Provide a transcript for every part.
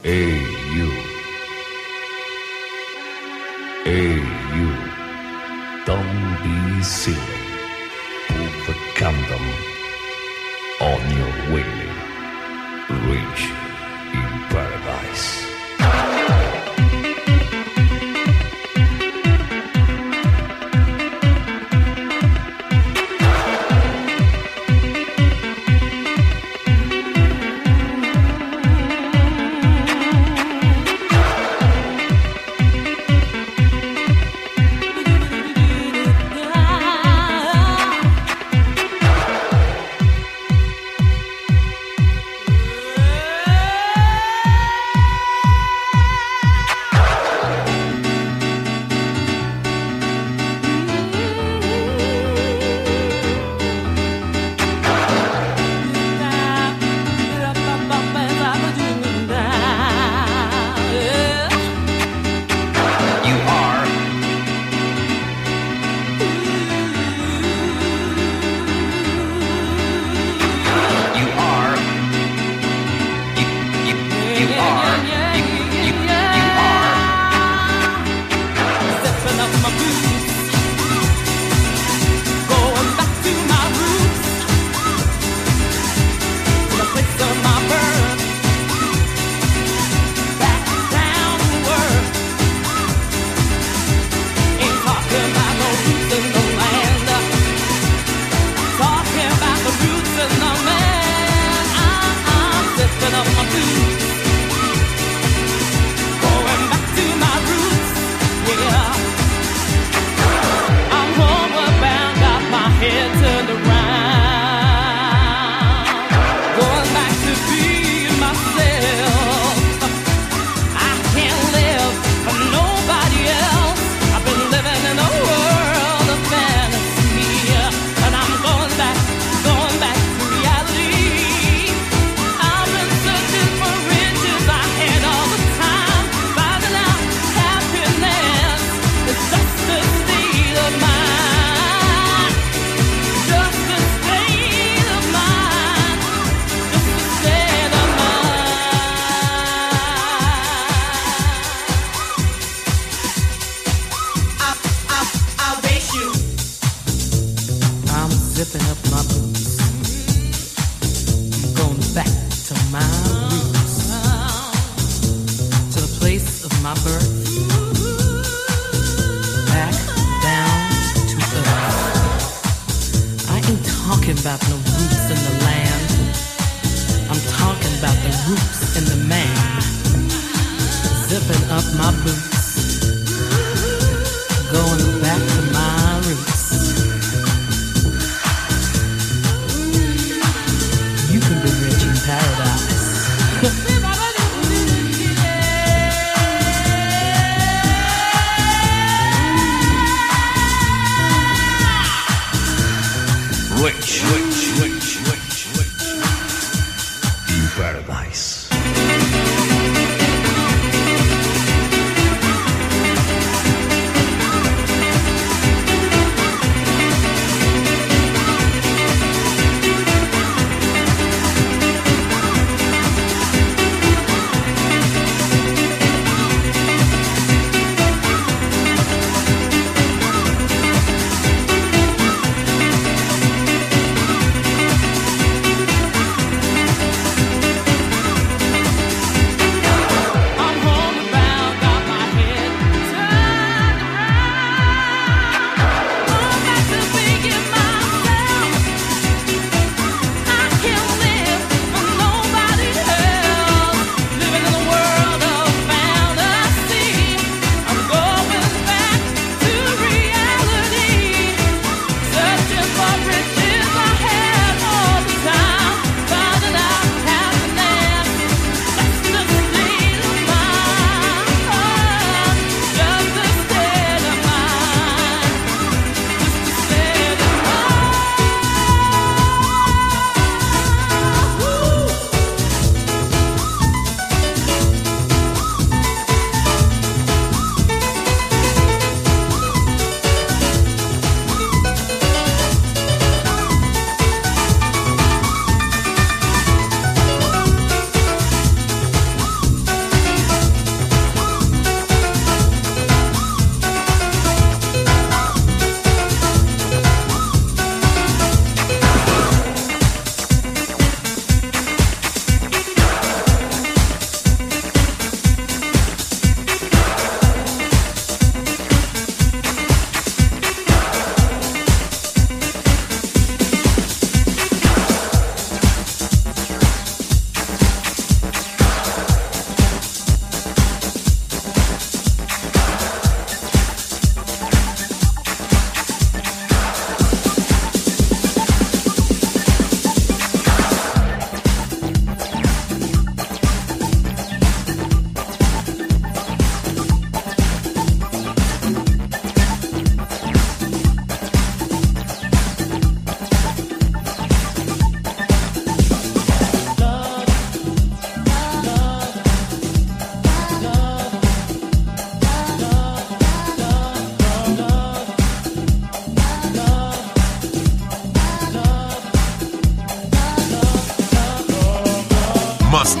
Hey you. Hey you. Don't be silly. Put the condom on your way. Reach.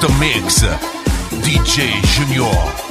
Master Mix, DJ Junior.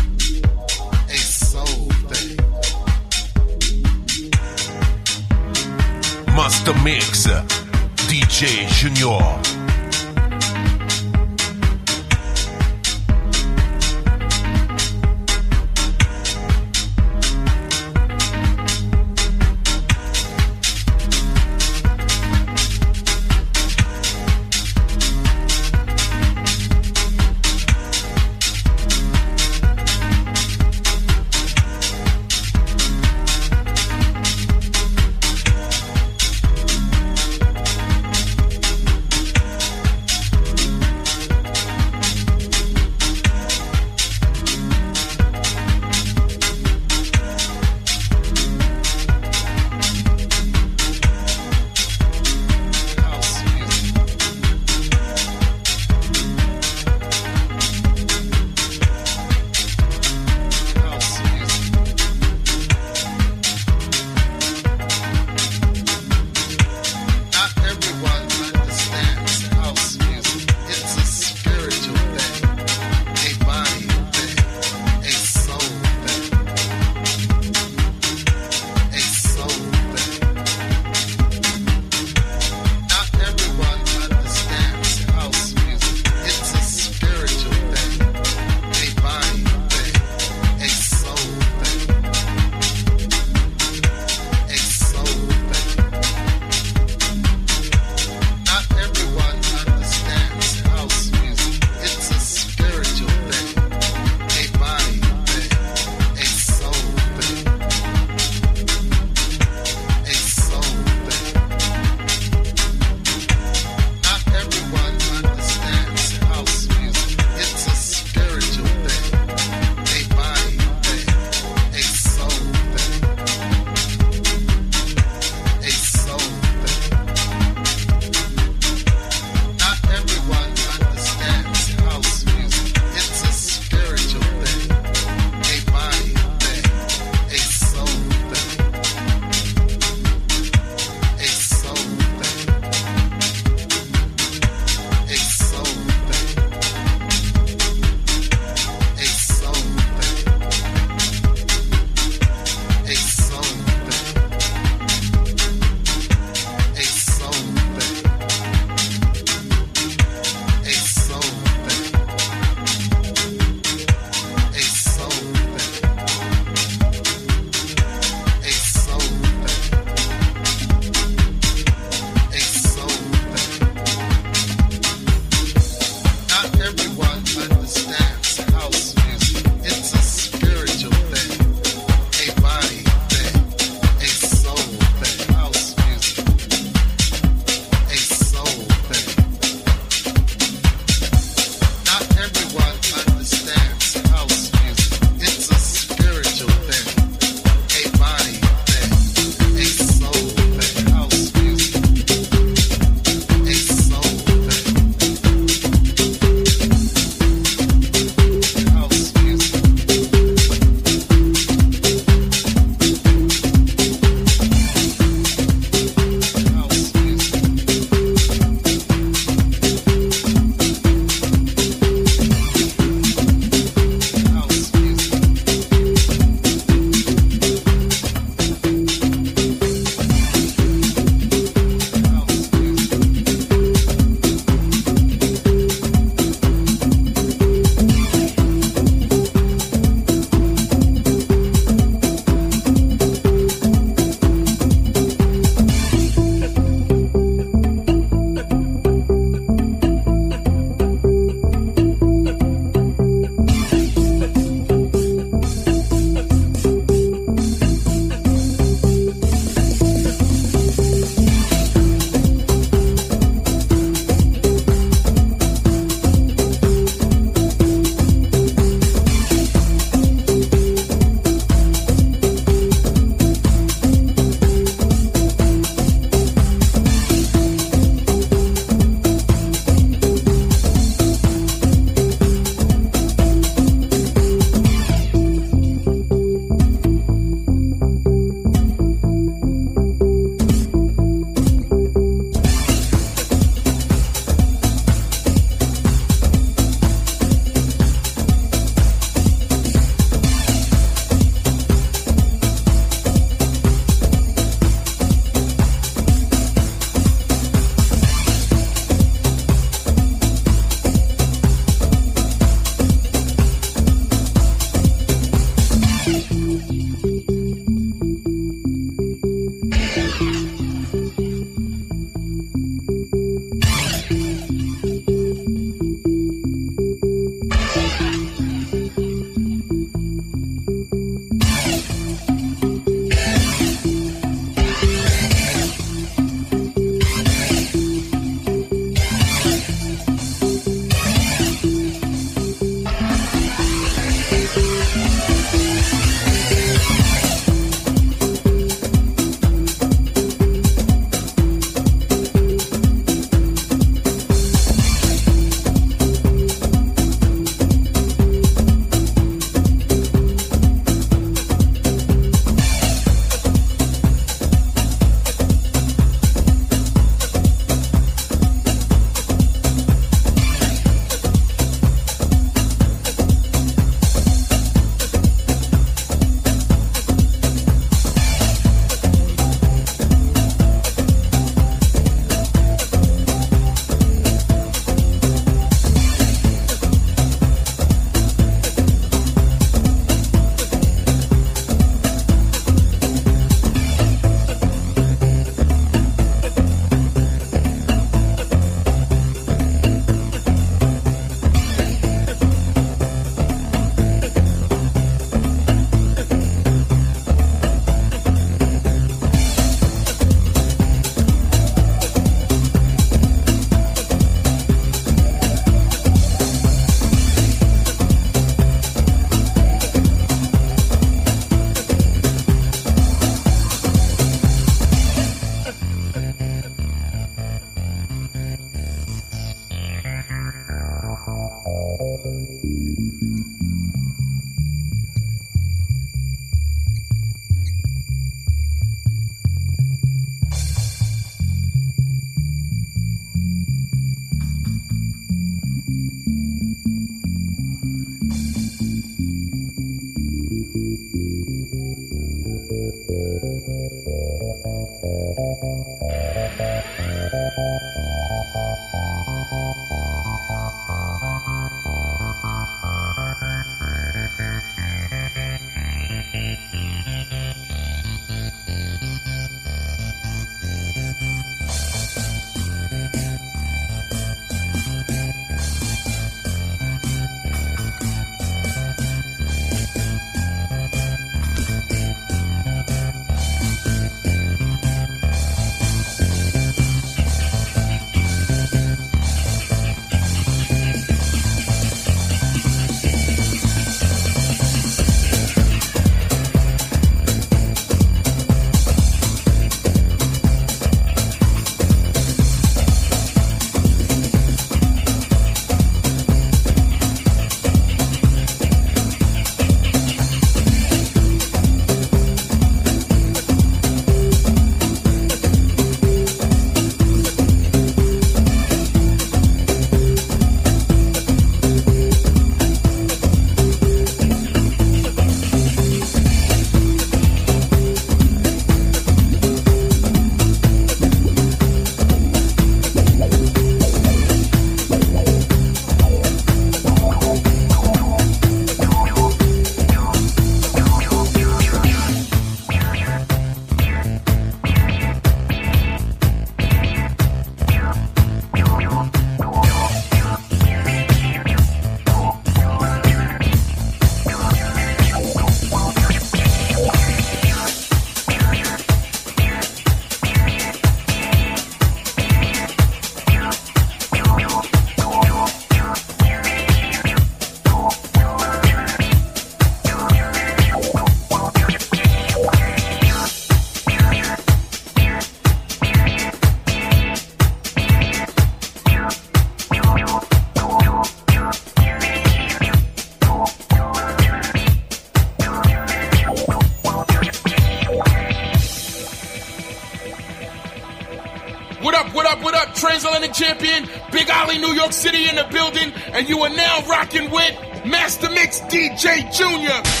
Building, and you are now rocking with Master Mix DJ Junior.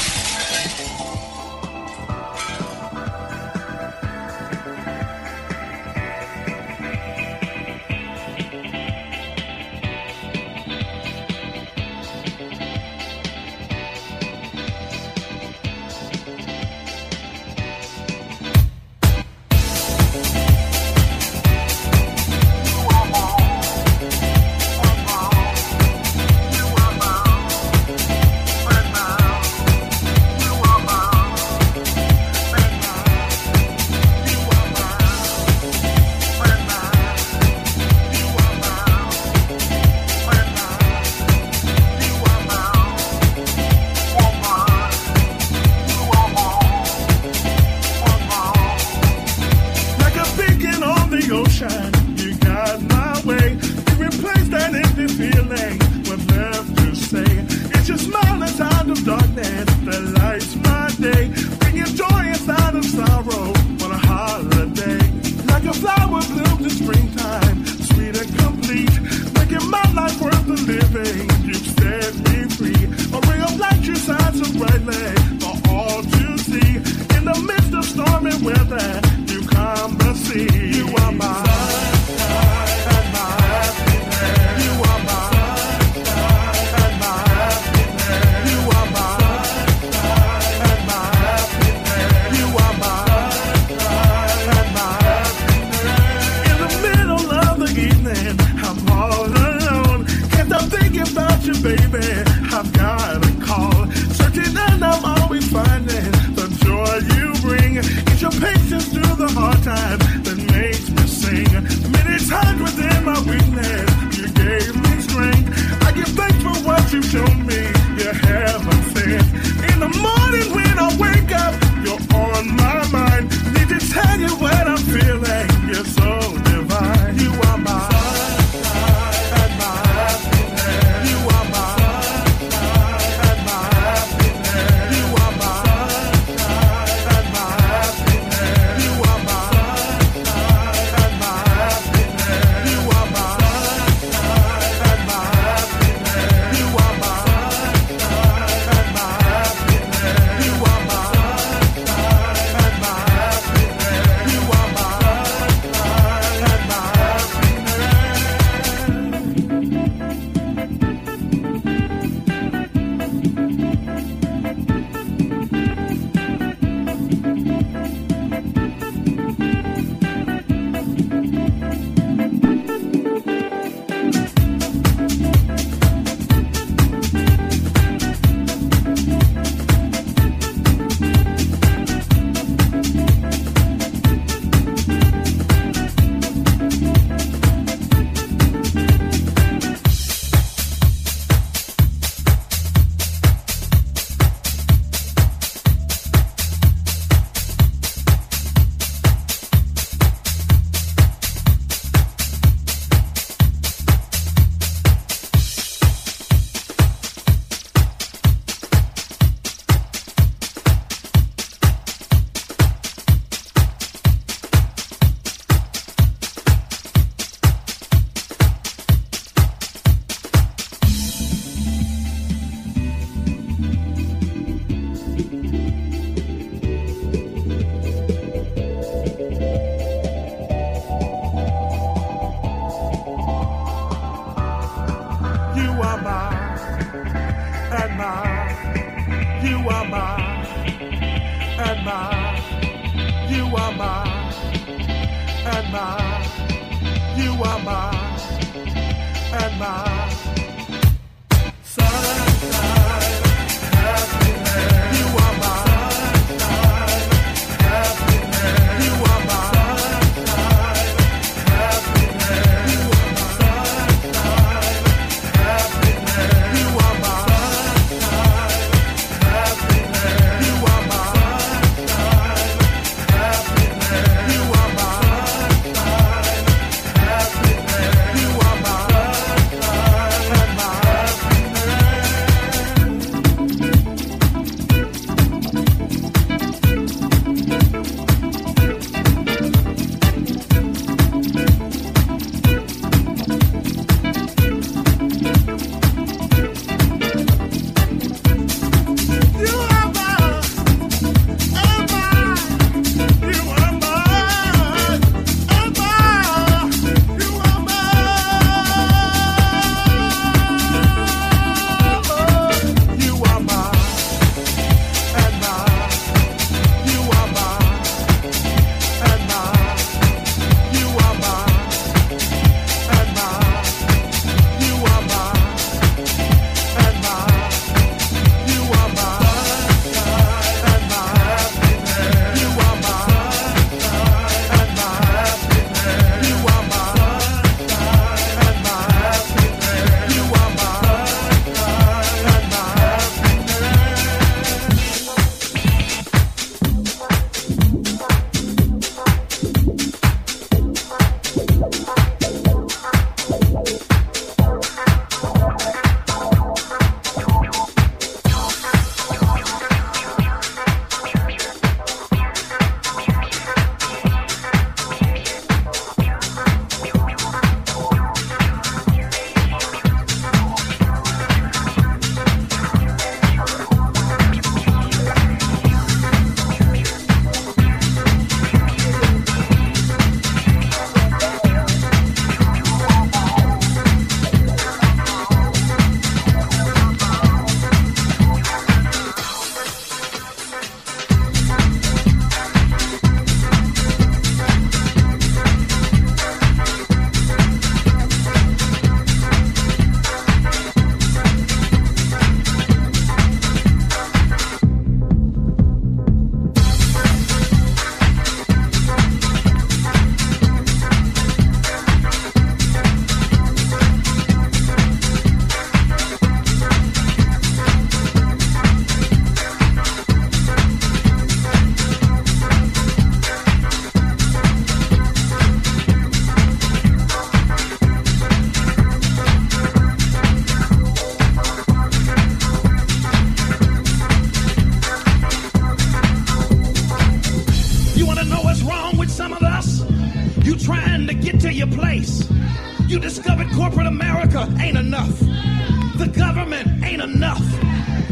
Ain't enough.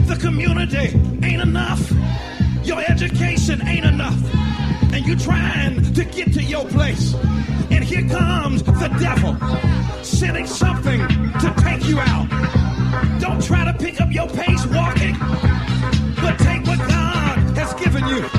The community ain't enough. Your education ain't enough. And you trying to get to your place. And here comes the devil sending something to take you out. Don't try to pick up your pace walking, but take what God has given you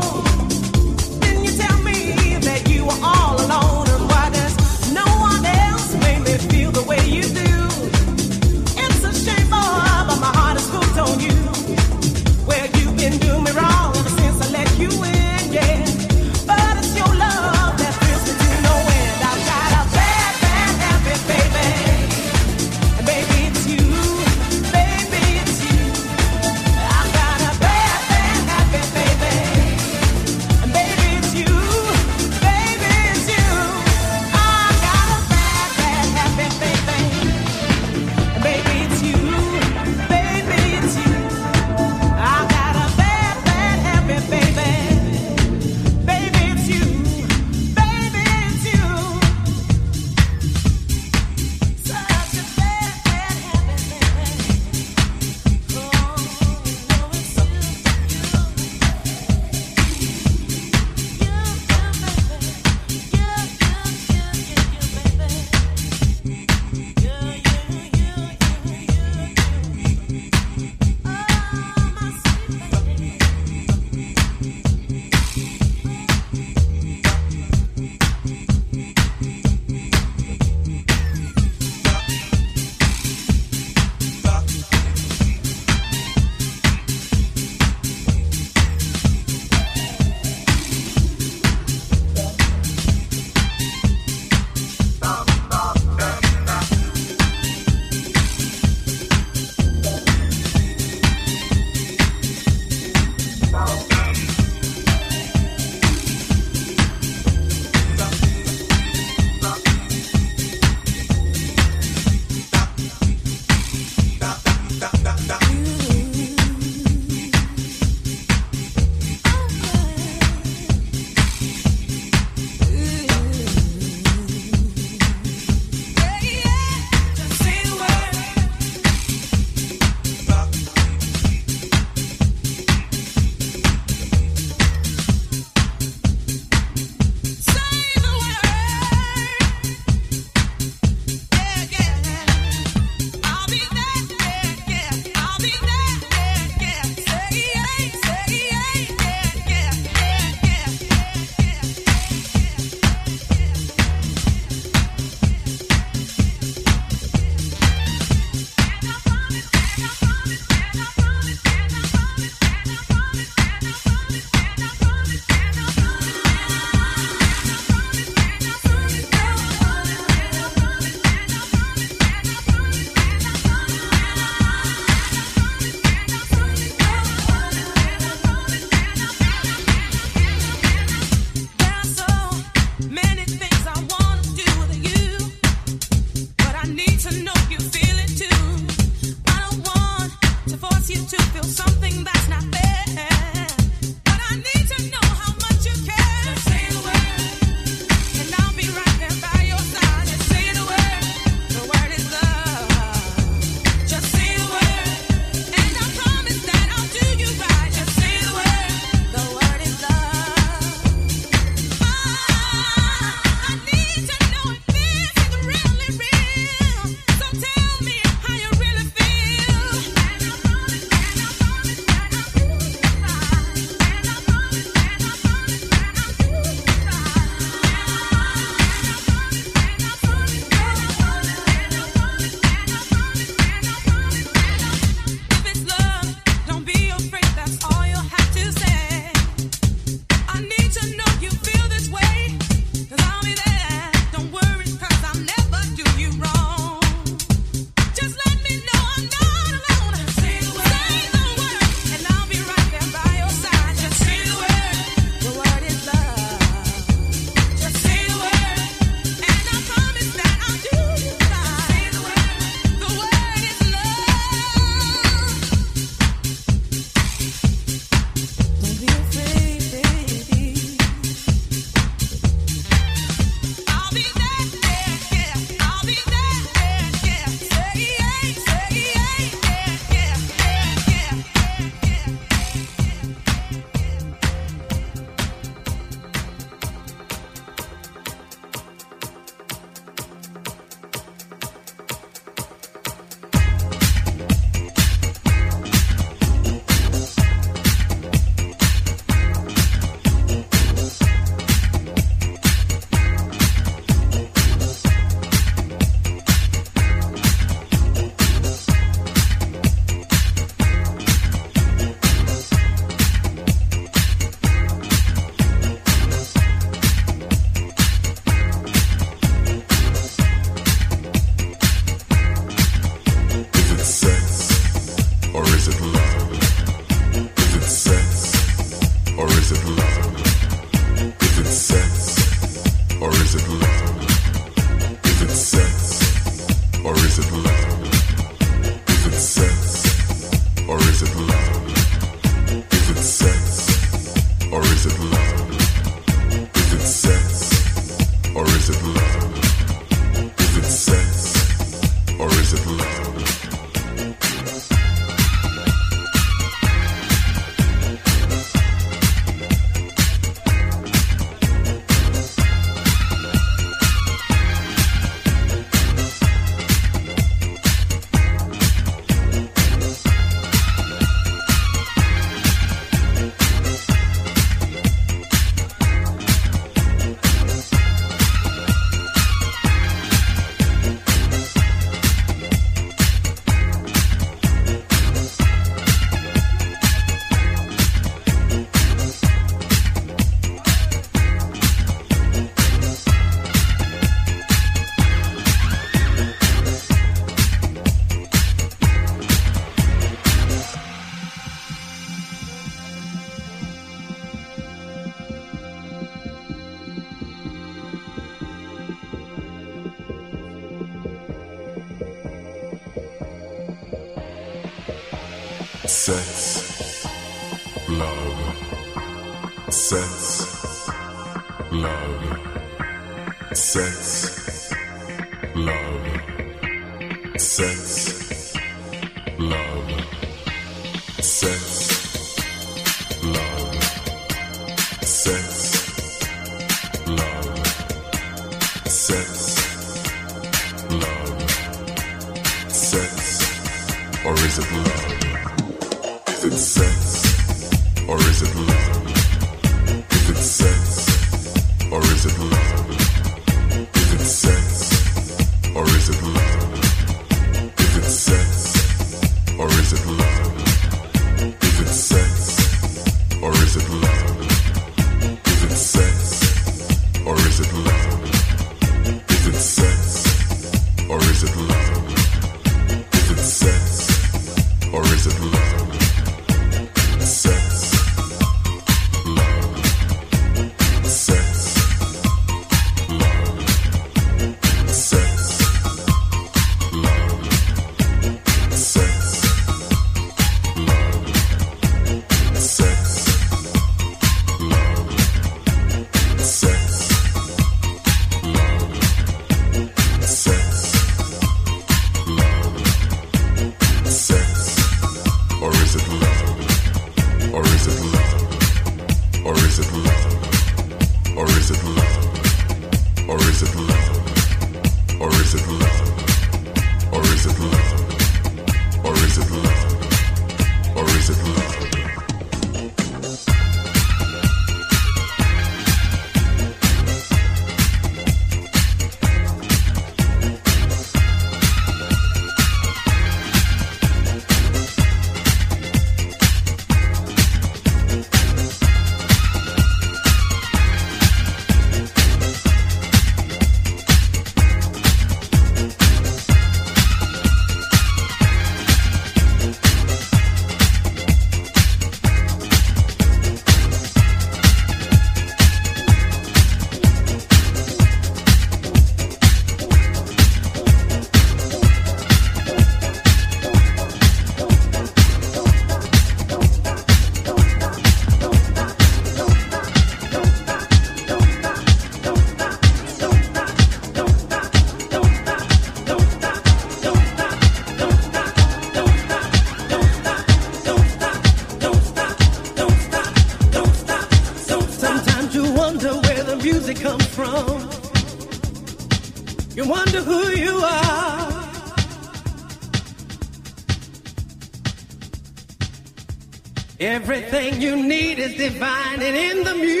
Everything you need is divine and in the music.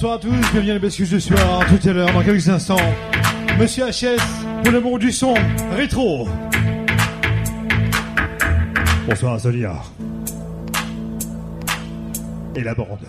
Bonsoir à tous, bienvenue à la Bescuse du soir, tout à l'heure, dans quelques instants. Monsieur HS, pour le monde du son, rétro. Bonsoir Sonia. Et la bande.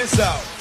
This out.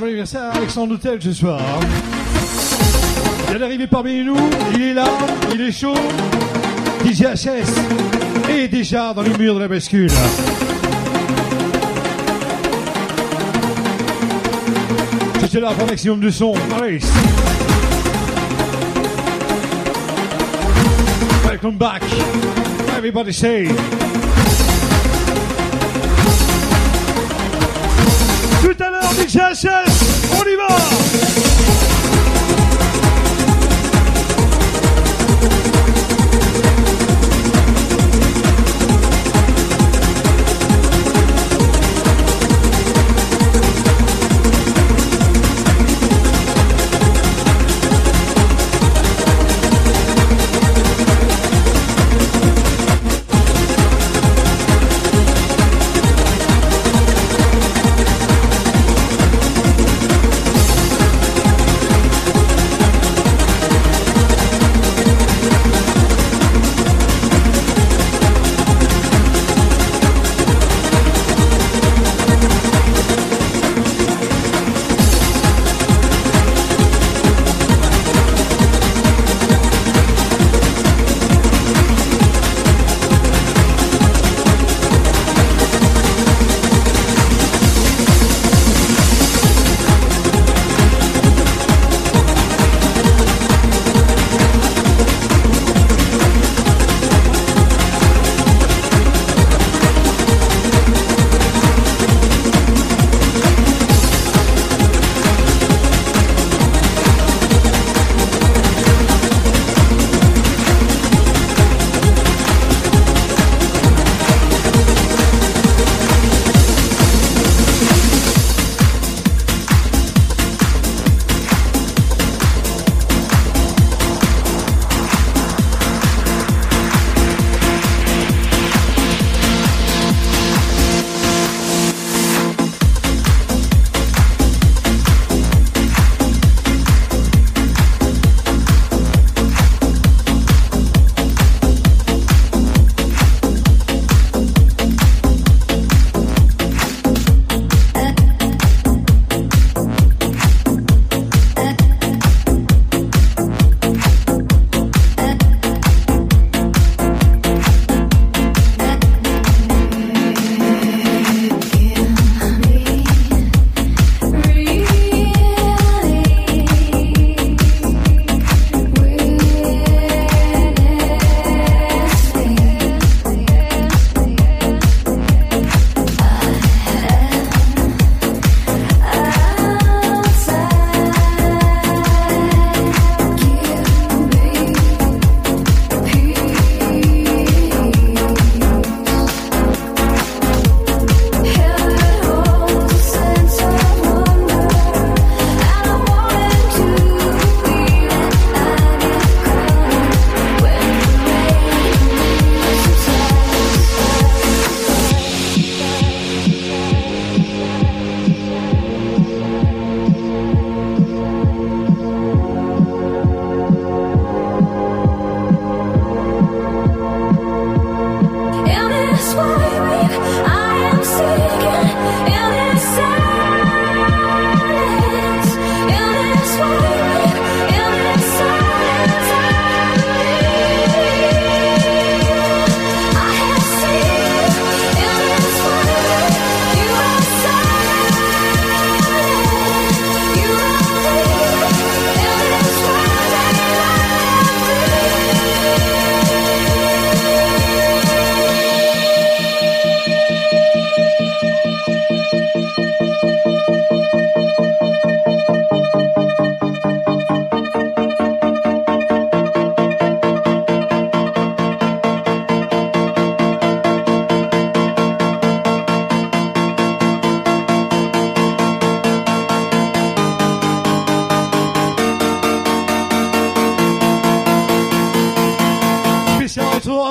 Mon anniversaire à Alexandre Hôtel ce soir. Il est arrivé parmi nous, il est là, il est chaud. DJ HS est déjà dans les murs de la bascule. C'était là pour un maximum de son. Allez. Welcome back. Everybody say. Tout à l'heure, DJ HS, on y va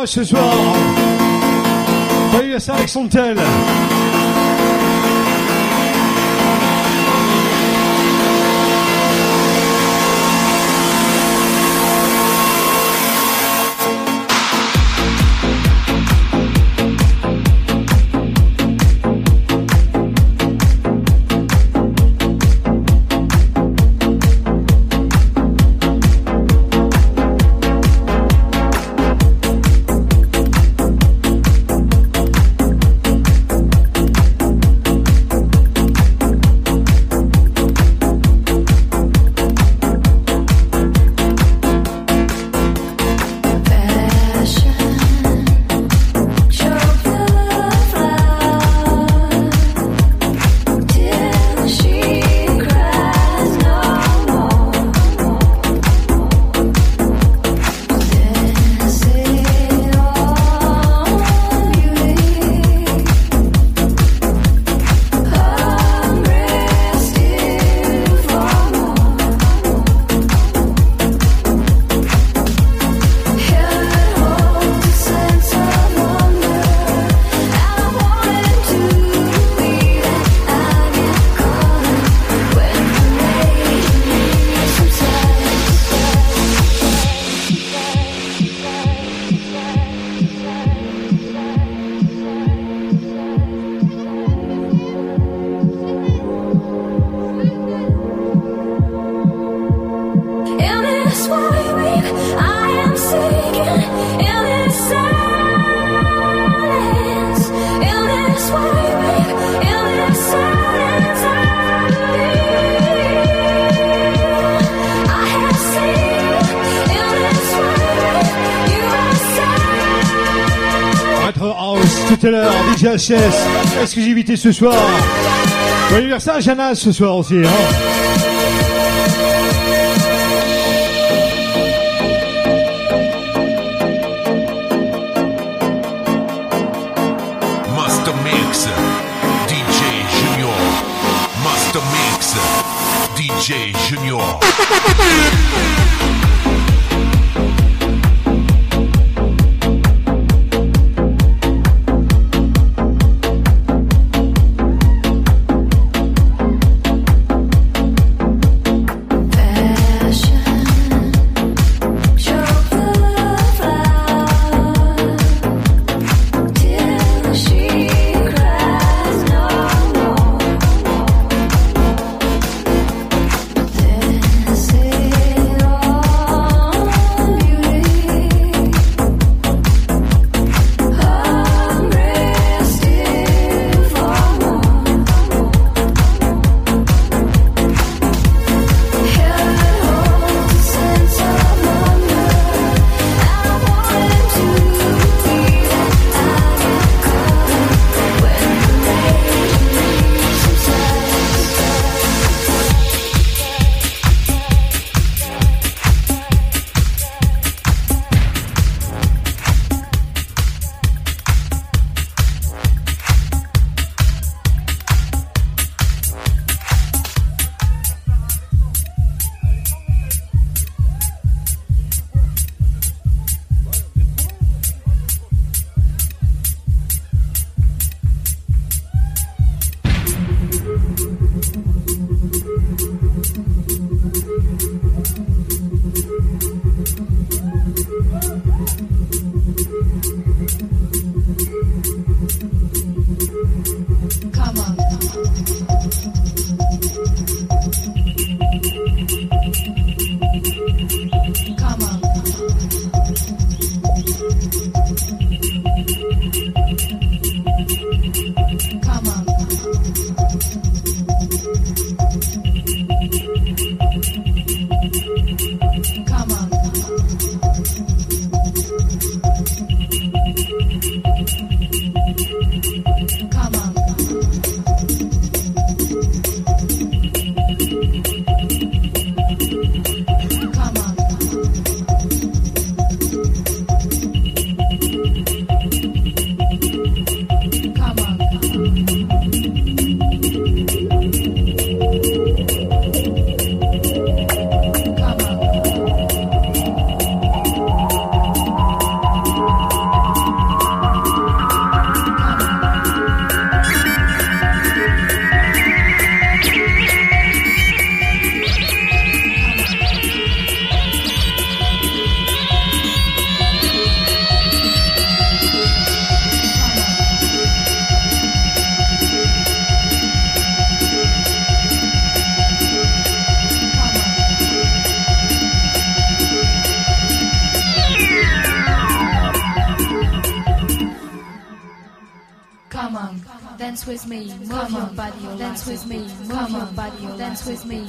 ce soir. Voyez ça avec son tel. Tout à l'heure, DJ HS, exclusivité ce soir. Bon anniversaire à Janas ce soir aussi. Hein. Master Mix, DJ Junior. Christmas.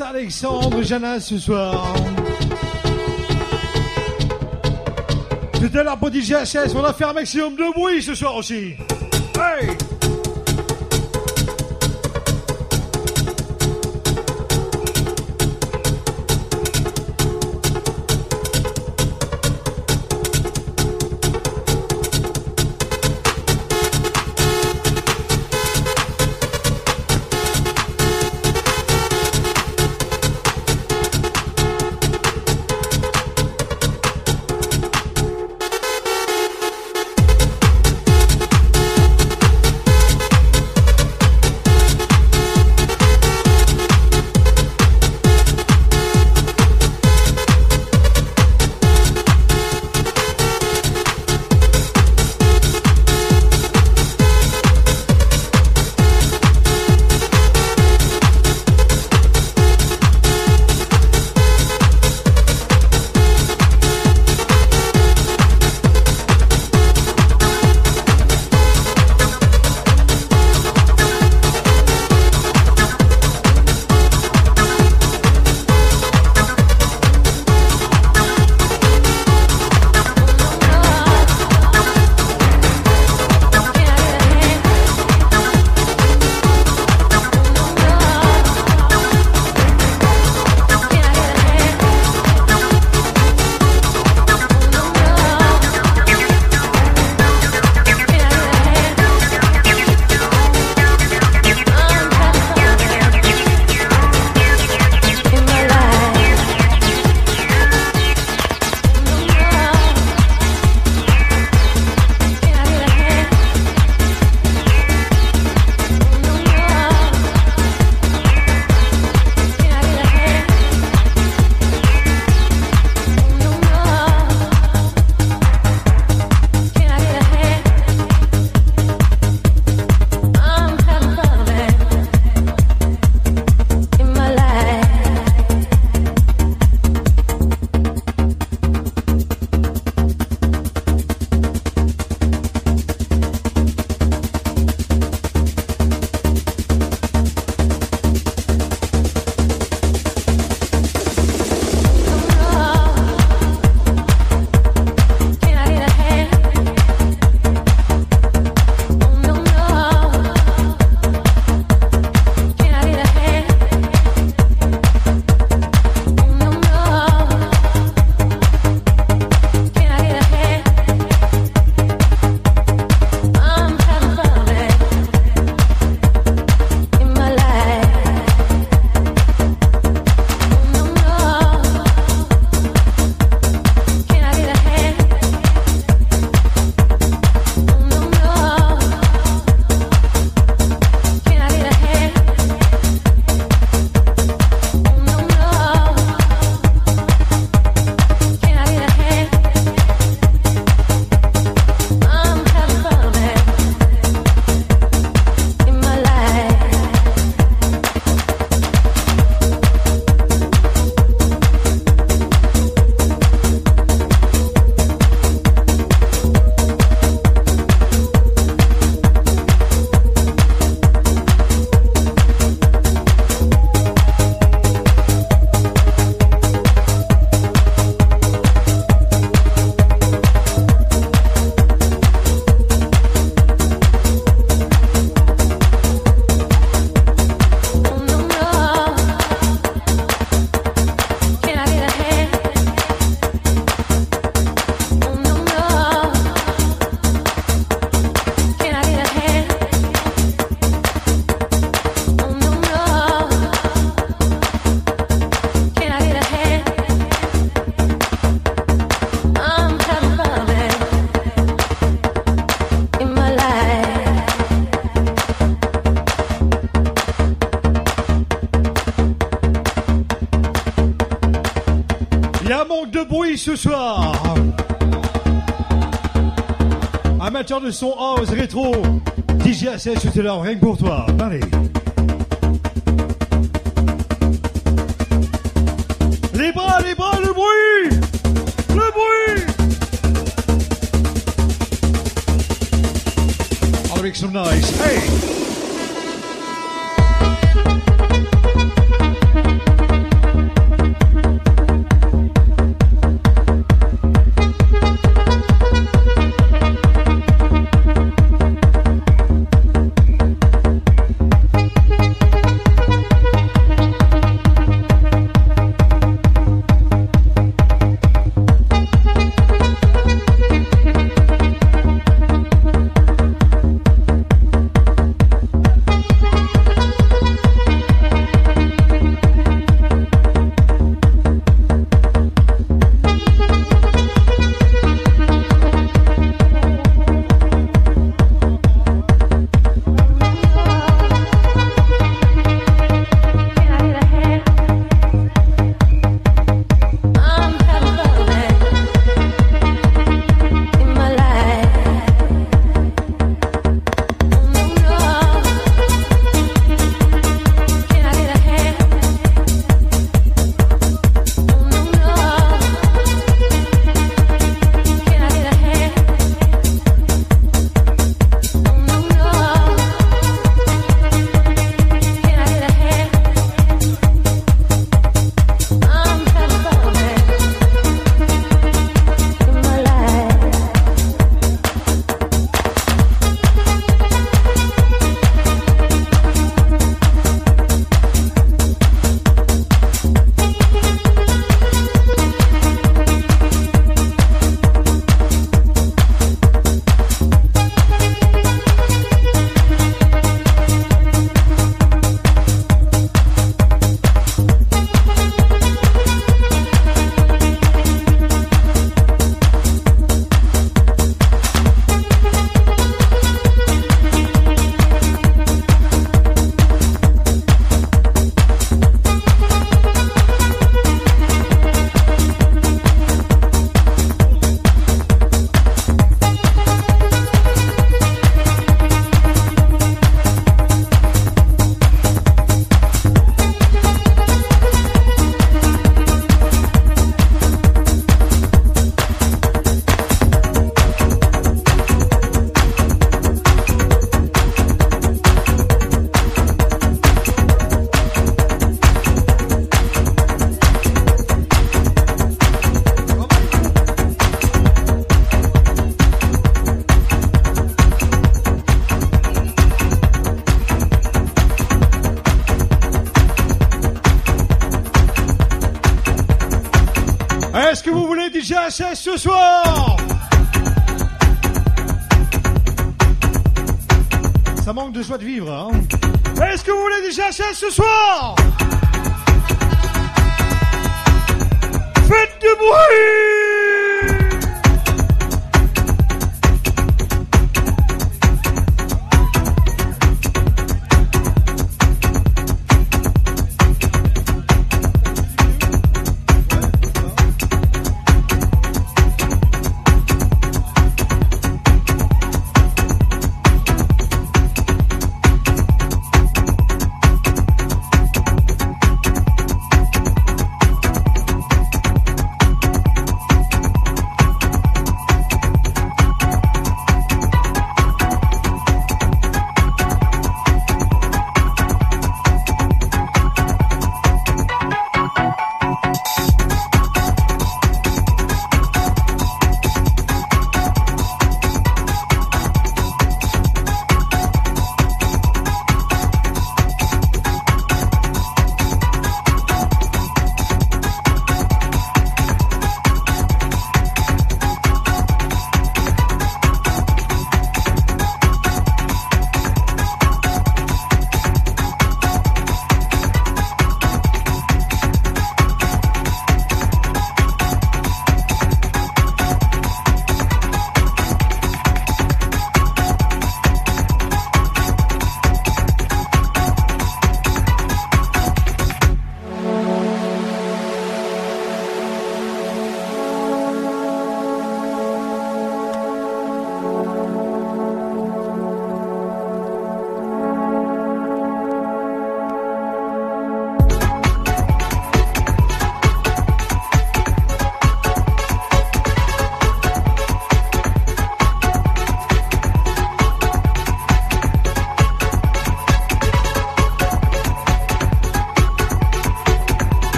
Alexandre, Jana ce soir. Pour DJ HS, on va faire un maximum de bruit ce soir aussi. Ce soir. Amateur de son house rétro, DJ ASS, tout à l'heure, rien que pour toi. Allez.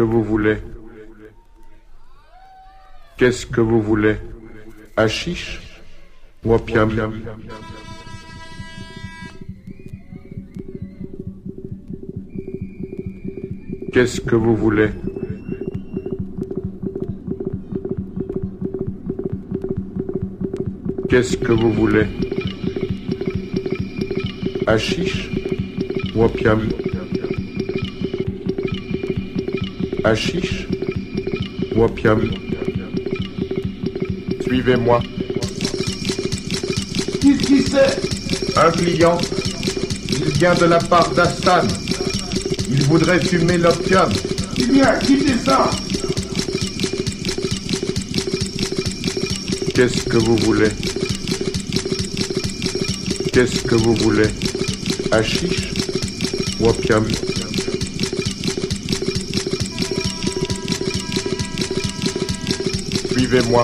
Que vous voulez. Qu'est-ce que vous voulez? Hachiche ou opium? Qu'est-ce que vous voulez? Qu'est-ce que vous voulez? Hachiche ou Hachiche ou opium Suivez-moi. Qu'est-ce qui c'est Un client. Il vient de la part d'Astan. Il voudrait fumer l'opium. Eh bien, quittez ça? Qu'est-ce que vous voulez? Qu'est-ce que vous voulez? Hashish ou opium Suivez-moi.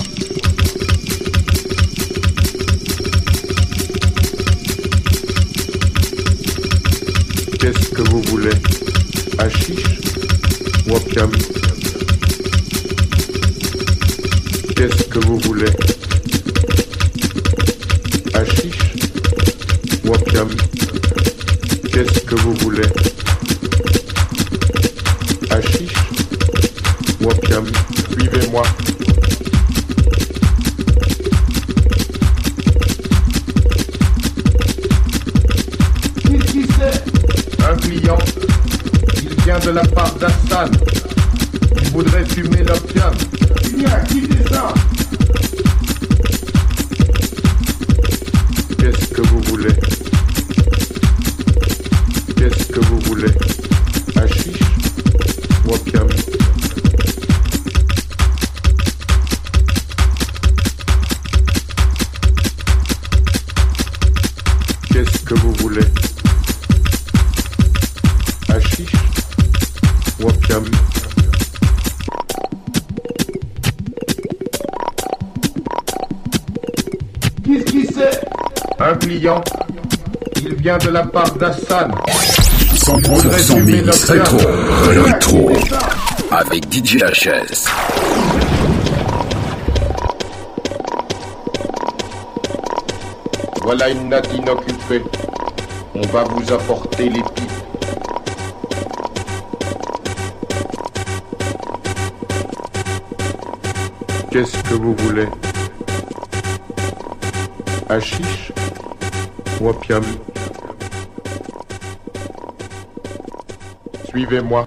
Qu'est-ce que vous voulez? Hashish ou opium? Qu'est-ce que vous voulez? Hashish ou opium? Qu'est-ce que vous voulez? Part d'Assan. 100% mix rétro, rétro, avec DJ HS. Voilà une natte inoccupée. On va vous apporter les pipes. Qu'est-ce que vous voulez? Hashish? Ou opium Suivez-moi.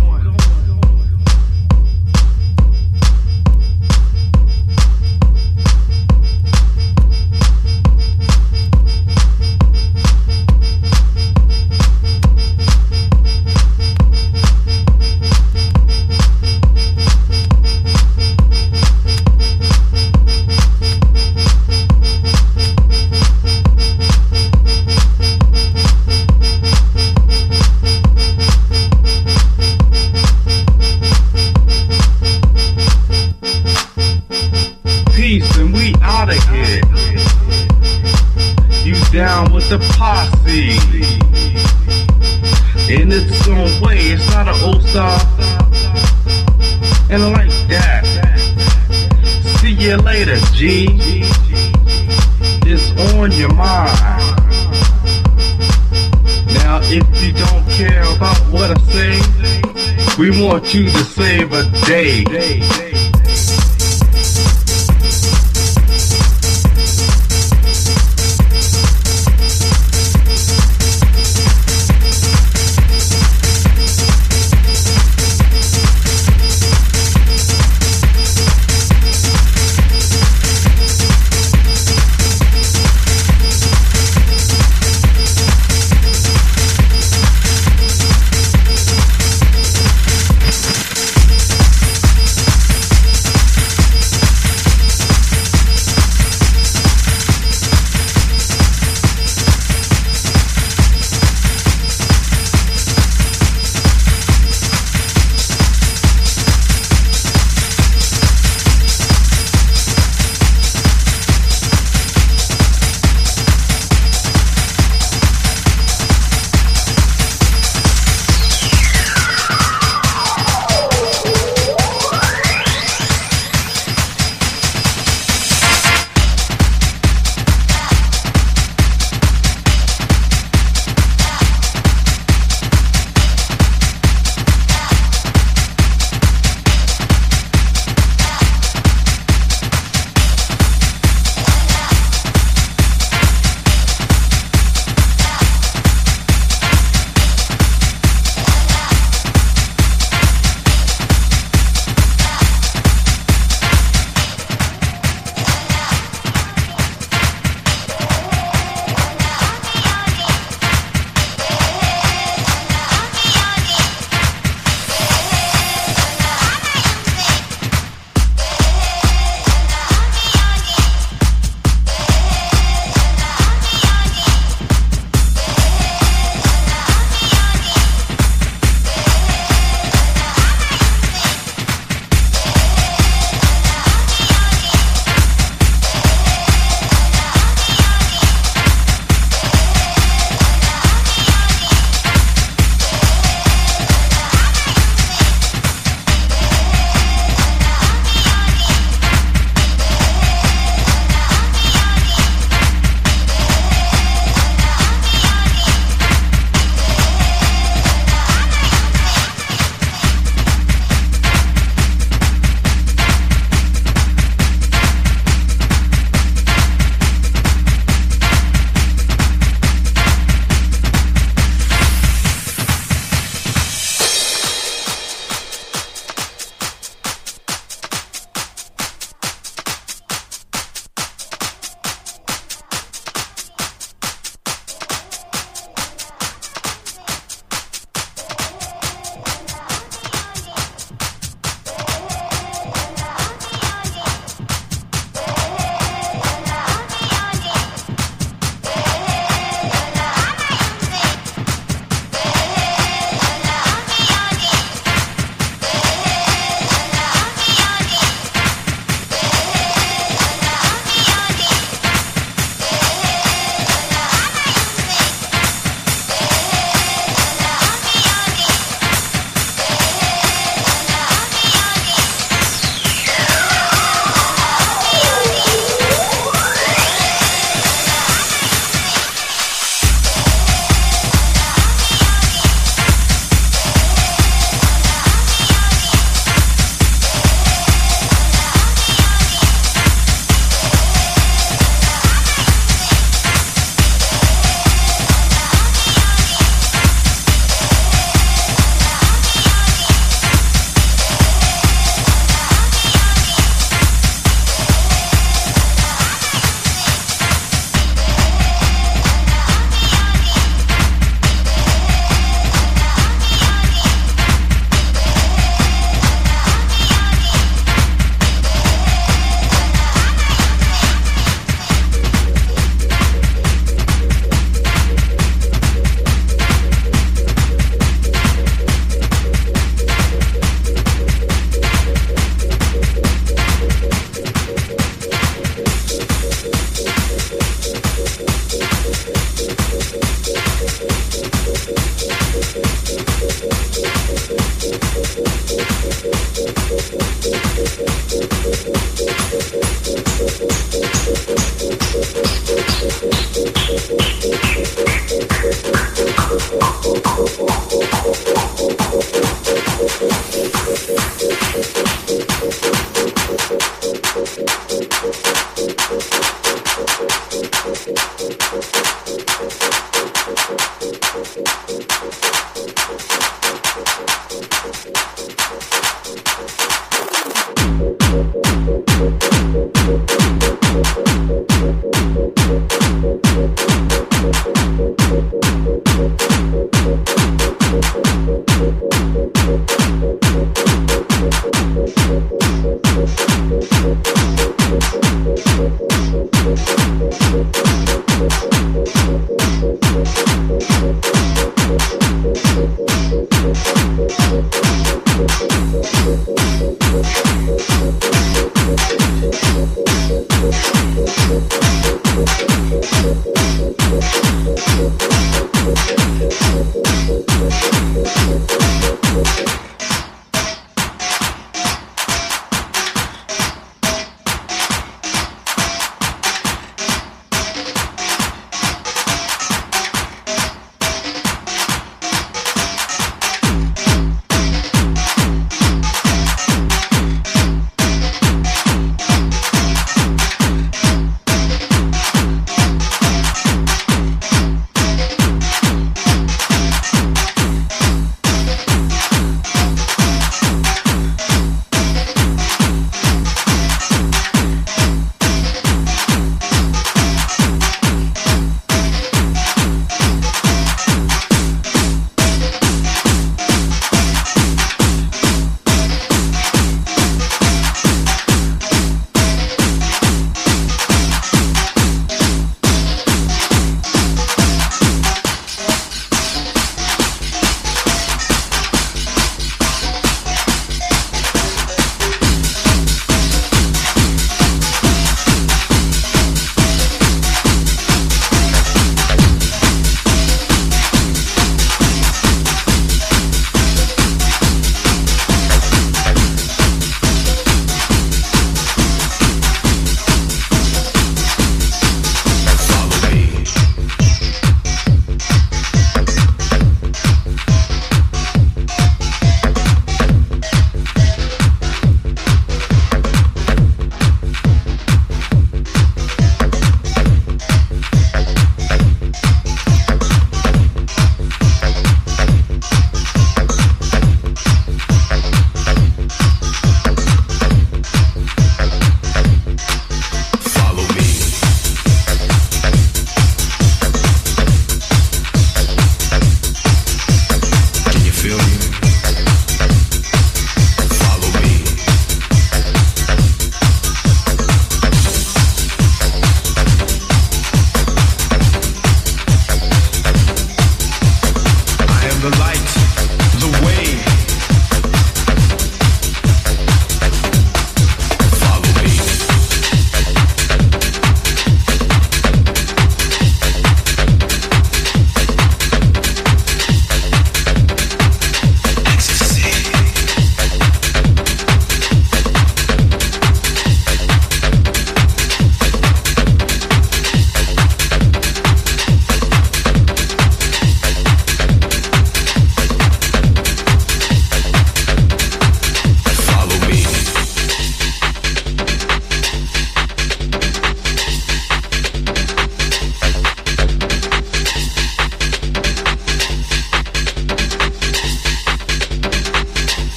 choose to save a day.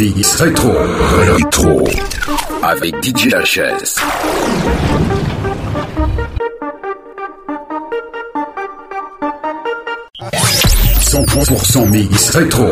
mix rétro. Rétro. Avec DJ HS. Son 100% mix rétro.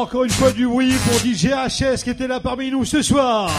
Encore une fois du bruit pour DJ HS qui était là parmi nous ce soir.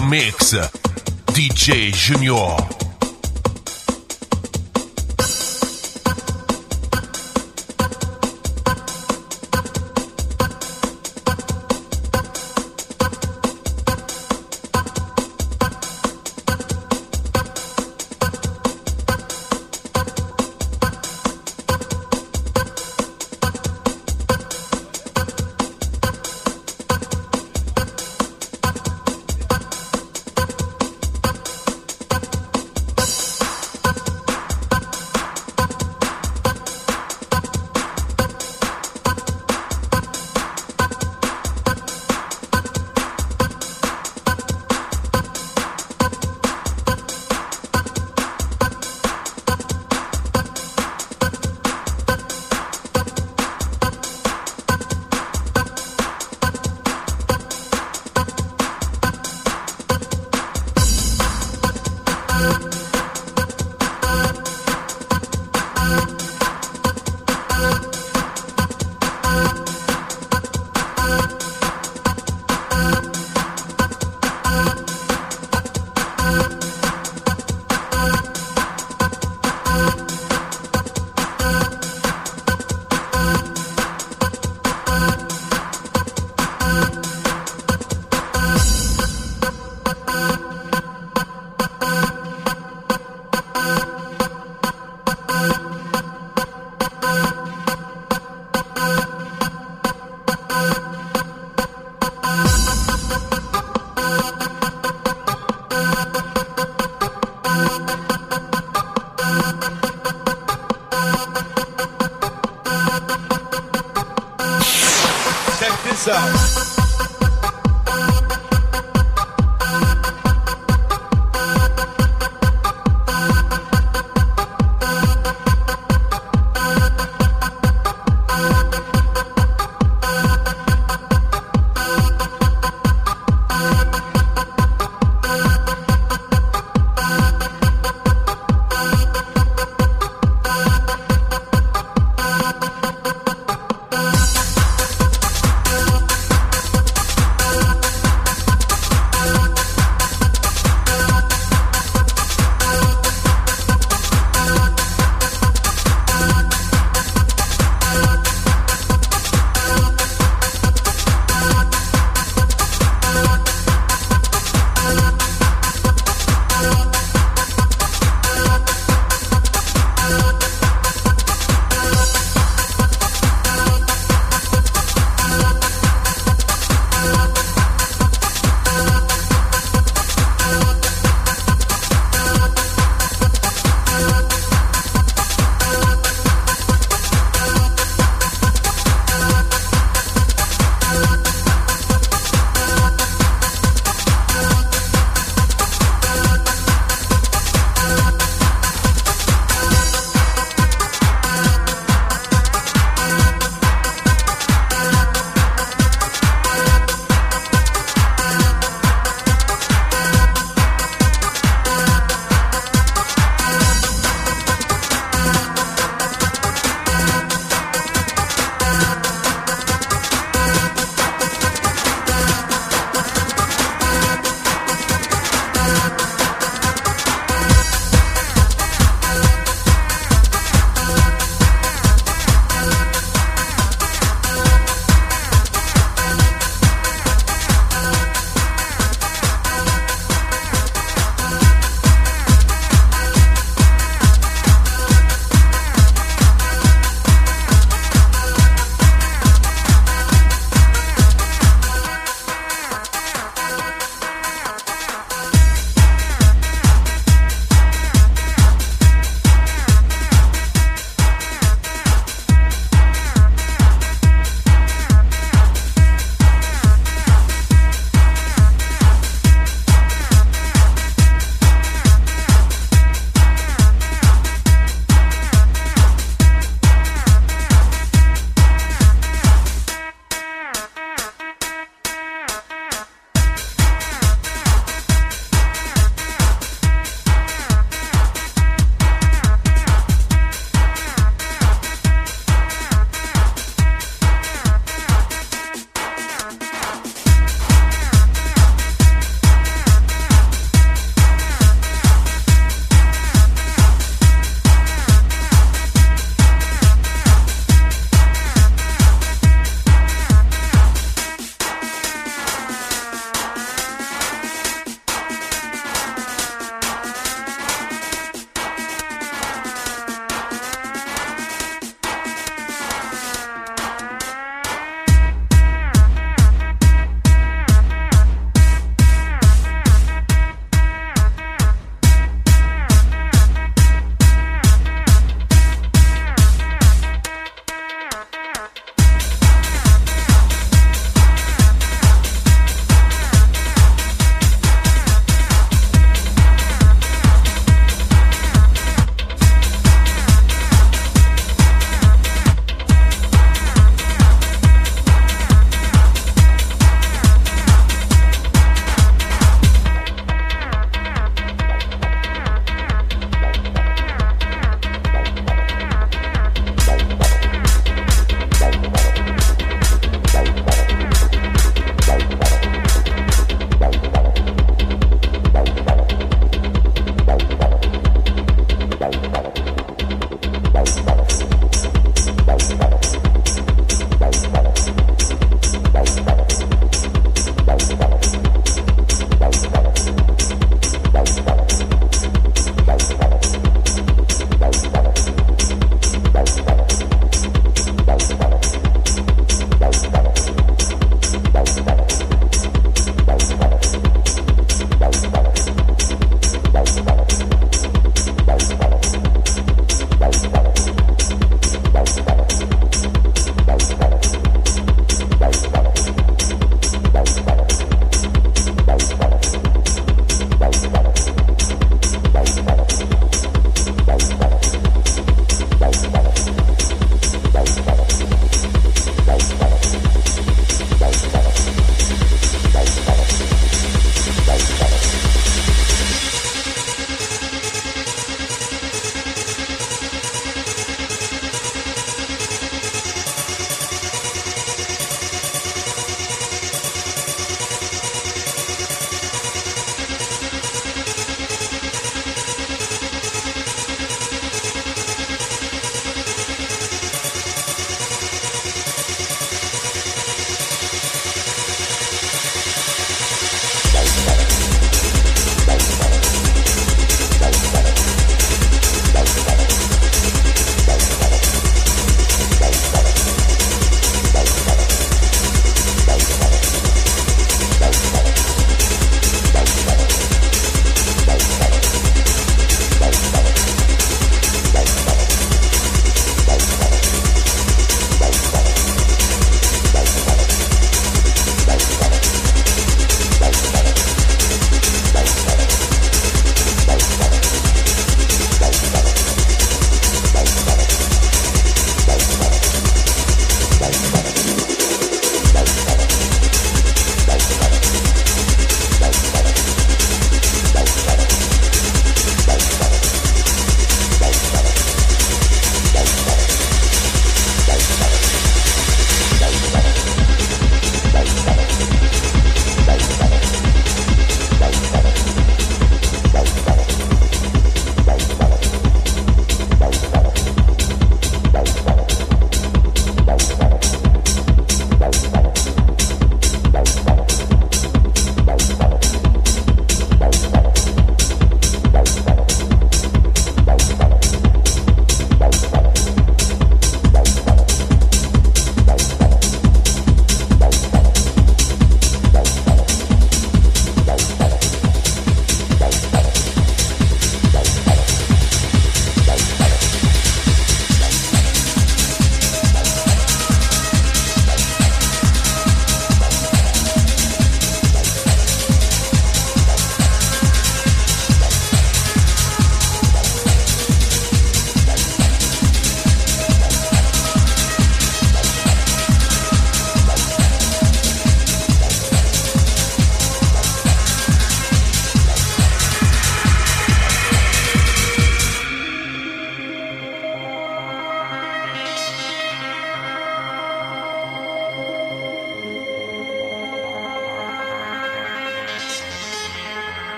Mix, DJ Junior.